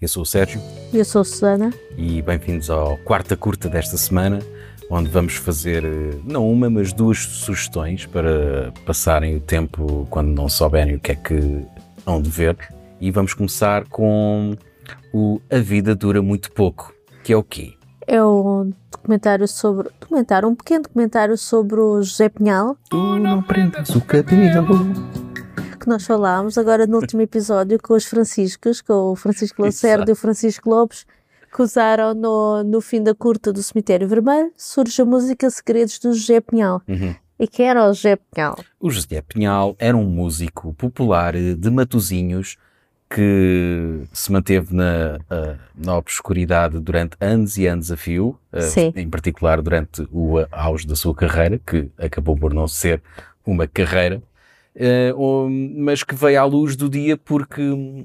Eu sou o Sérgio. Eu sou a Susana. E bem-vindos ao quarta curta desta semana, onde vamos fazer eh, não uma, mas duas sugestões para passarem o tempo quando não souberem o que é que hão de ver. E vamos começar com o A Vida Dura Muito Pouco, que é o quê? É um documentário sobre. Documentário, um pequeno documentário sobre o José Pinhal. Tu não prendas o cabelo. Que nós falámos agora no último episódio com os Franciscos, com o Francisco Lacerda e o Francisco Lopes, que usaram no, no fim da curta do Cemitério Vermelho. Surge a música Segredos do José Pinhal. Uhum. E quem era o José Pinhal? O José Pinhal era um músico popular de Matozinhos que se manteve na, na obscuridade durante anos e anos a fio, uh, em particular durante o auge da sua carreira, que acabou por não ser uma carreira, mas que veio à luz do dia porque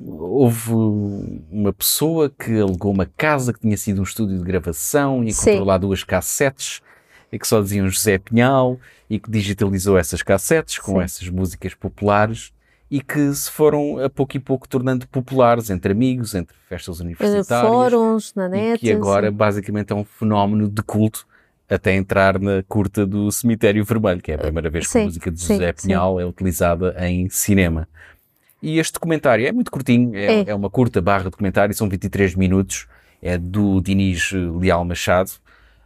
houve uma pessoa que alugou uma casa que tinha sido um estúdio de gravação e encontrou Sim. lá duas cassetes e que só diziam José Pinhal e que digitalizou essas cassetes com Sim. essas músicas populares e que se foram a pouco e pouco tornando populares entre amigos, entre festas universitárias. Fóruns, na net. E que agora sim. basicamente é um fenómeno de culto até entrar na curta do Cemitério Vermelho, que é a primeira vez que sim, a música de José sim, Pinhal é utilizada em cinema. E este documentário é muito curtinho, é, é. é uma curta barra documentário, são 23 minutos, é do Diniz Leal Machado,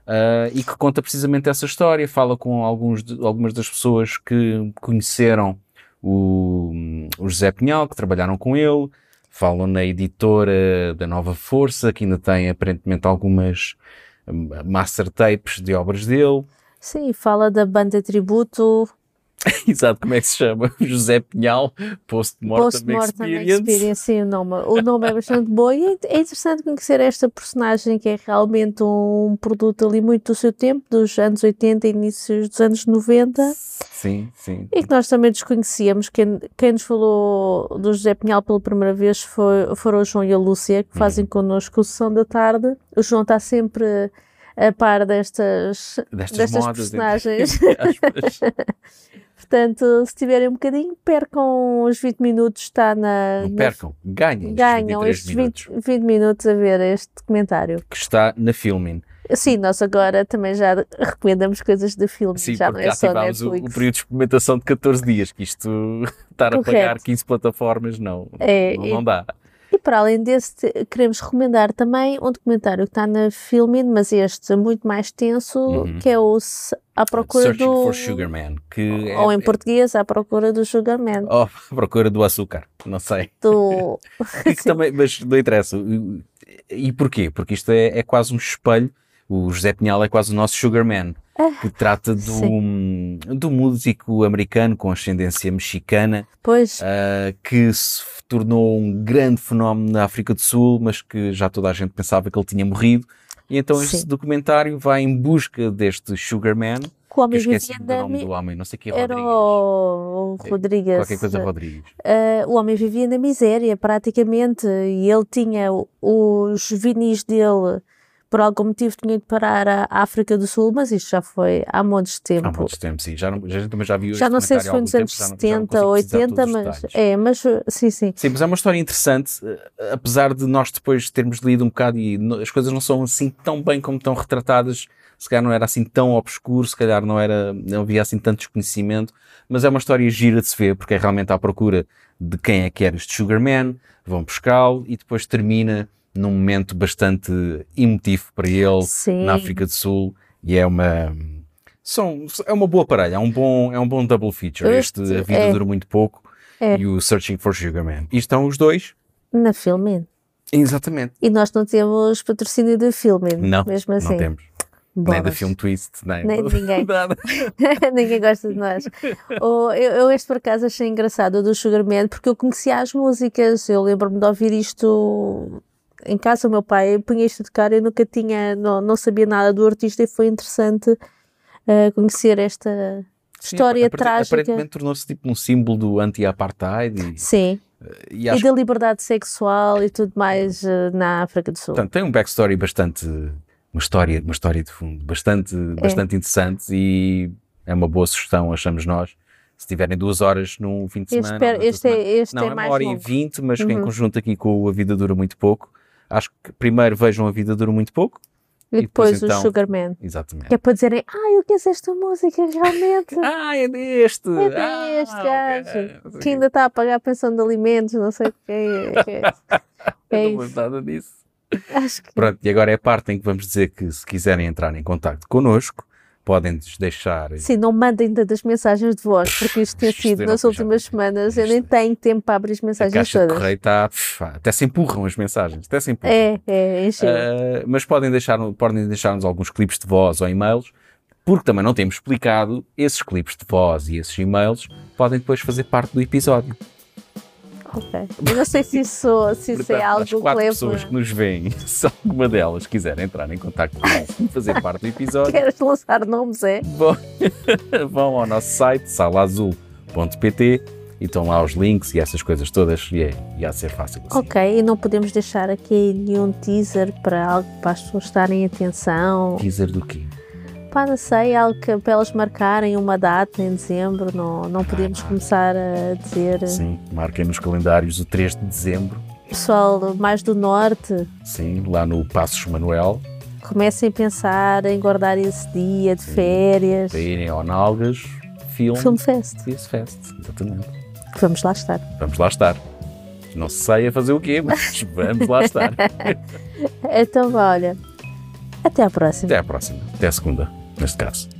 uh, e que conta precisamente essa história, fala com alguns de, algumas das pessoas que conheceram o, o José Pinhal, que trabalharam com ele, falam na editora da Nova Força, que ainda tem aparentemente algumas master tapes de obras dele. Sim, fala da banda tributo Exato, como é que se chama? José Pinhal, Post-Mortem Post Experience. Experience. Sim, o nome, o nome é bastante bom e é, é interessante conhecer esta personagem que é realmente um produto ali muito do seu tempo, dos anos 80 e inícios dos anos 90. Sim, sim. E que nós também desconhecíamos. Quem, quem nos falou do José Pinhal pela primeira vez foi, foram o João e a Lúcia, que fazem uhum. connosco o Sessão da Tarde. O João está sempre a par destas, destas, destas modas, personagens. Portanto, se tiverem um bocadinho, percam os 20 minutos, está na. Não percam, ganhem, ganham estes minutos. 20, 20 minutos a ver este documentário. Que está na Filmin. Sim, nós agora também já recomendamos coisas de filme, Sim, já não é só Netflix. O, o período de experimentação de 14 dias, que isto estar a pagar 15 plataformas não, é, não, não dá. Para além desse, queremos recomendar também um documentário que está na Filmin, mas este é muito mais tenso, uhum. que é o À Procura Searching do... for Sugar Man. Que ou é, em português, À Procura do Sugar Man. Ou À Procura do Açúcar, não sei. Do... também, mas não interessa. E porquê? Porque isto é, é quase um espelho, o José Pinhal é quase o nosso Sugar Man. Ah, que trata do, do músico americano com ascendência mexicana pois. Uh, que se tornou um grande fenómeno na África do Sul, mas que já toda a gente pensava que ele tinha morrido. E então Sim. este documentário vai em busca deste Sugar Man. Que o homem que esqueci do nome do homem, não sei que é Era o Rodrigues. Qualquer coisa Rodrigues. Uh, o homem vivia na miséria, praticamente, e ele tinha os vinis dele por algum motivo tinha de parar a África do Sul, mas isto já foi há montes de tempo. Há montes de tempo, sim. Já, não, já, já viu Já não sei se foi nos anos tempo, 70, 80, mas é, mas sim, sim. Sim, mas é uma história interessante, eh, apesar de nós depois termos lido um bocado e as coisas não são assim tão bem como estão retratadas, se calhar não era assim tão obscuro, se calhar não era, não havia assim tanto desconhecimento, mas é uma história gira de se ver, porque é realmente à procura de quem é que era este Sugarman, vão buscá-lo e depois termina num momento bastante emotivo para ele Sim. na África do Sul e é uma são, é uma boa parelha, é um bom, é um bom double feature. Este, este A Vida é. Dura Muito Pouco é. e o Searching for Sugar Man. E estão os dois na Filmin. Exatamente. E nós não temos patrocínio da Filmin, não, mesmo assim. Não temos. Nem da Film Twist, nem, nem de ninguém. ninguém gosta de nós. eu, eu, este por acaso achei engraçado do Sugar Man porque eu conhecia as músicas. Eu lembro-me de ouvir isto em casa o meu pai punha isto de cara, eu nunca tinha, não, não sabia nada do artista e foi interessante uh, conhecer esta Sim, história trágica. Aparentemente tornou-se tipo um símbolo do anti-apartheid. Sim. E, acho... e, da liberdade sexual e tudo mais uh, na África do Sul. Portanto, tem um backstory bastante, uma história, uma história de fundo bastante, é. bastante interessante e é uma boa sugestão, achamos nós se tiverem duas horas num fim de semana. Espero, este, é, este não, é, é uma hora longo. e vinte, mas uhum. em conjunto aqui com A Vida Dura Muito Pouco, acho que primeiro vejam A Vida Dura Muito Pouco. E, depois, depois então, o Sugarman. Exatamente. Que é para dizerem, ah, eu conheço esta música realmente. ah, é deste. É deste ah, gajo. Okay. Que ainda está a pagar a pensão de alimentos, não sei o que é. Que é, é não nada disso. Acho que... Pronto, e agora é a parte em que vamos dizer que se quiserem entrar em contato connosco, podem deixar. Sim, não mandem tantas mensagens de voz, porque isto tem sido nas últimas semanas. Eu nem tenho tempo para abrir as mensagens a caixa todas. De correio está, até se empurram as mensagens, até se empurram. É, é, encheu. Uh, mas podem deixar, podem deixar-nos alguns clipes de voz ou e-mails, porque também não temos explicado, esses clipes de voz e esses e-mails podem depois fazer parte do episódio. Ok. Eu não sei se isso, se isso é algo as quatro que pessoas que nos veem, se alguma delas quiser entrar em contato conosco e fazer parte do episódio. Queres lançar nomes, é? Bom, vão ao nosso site, salaazul.pt e estão lá os links e essas coisas todas e, é, e há de ser fácil assim. Ok, e não podemos deixar aqui nenhum teaser para algo para as pessoas estarem atenção. Teaser do quê? Pá, não sei, algo que, para elas marcarem uma data em dezembro, não, não podemos começar a dizer. Sim, marquem nos calendários o 3 de dezembro. Pessoal mais do norte. Sim, lá no Passos Manuel. Comecem a pensar em guardar esse dia de Sim, férias. Para irem ao Nalgas Film, Film Fest. Film Fest, exatamente. Vamos lá estar. Vamos lá estar. Não sei a fazer o quê, mas vamos lá estar. então, olha, até à próxima. Até à próxima. Até a segunda Rescats.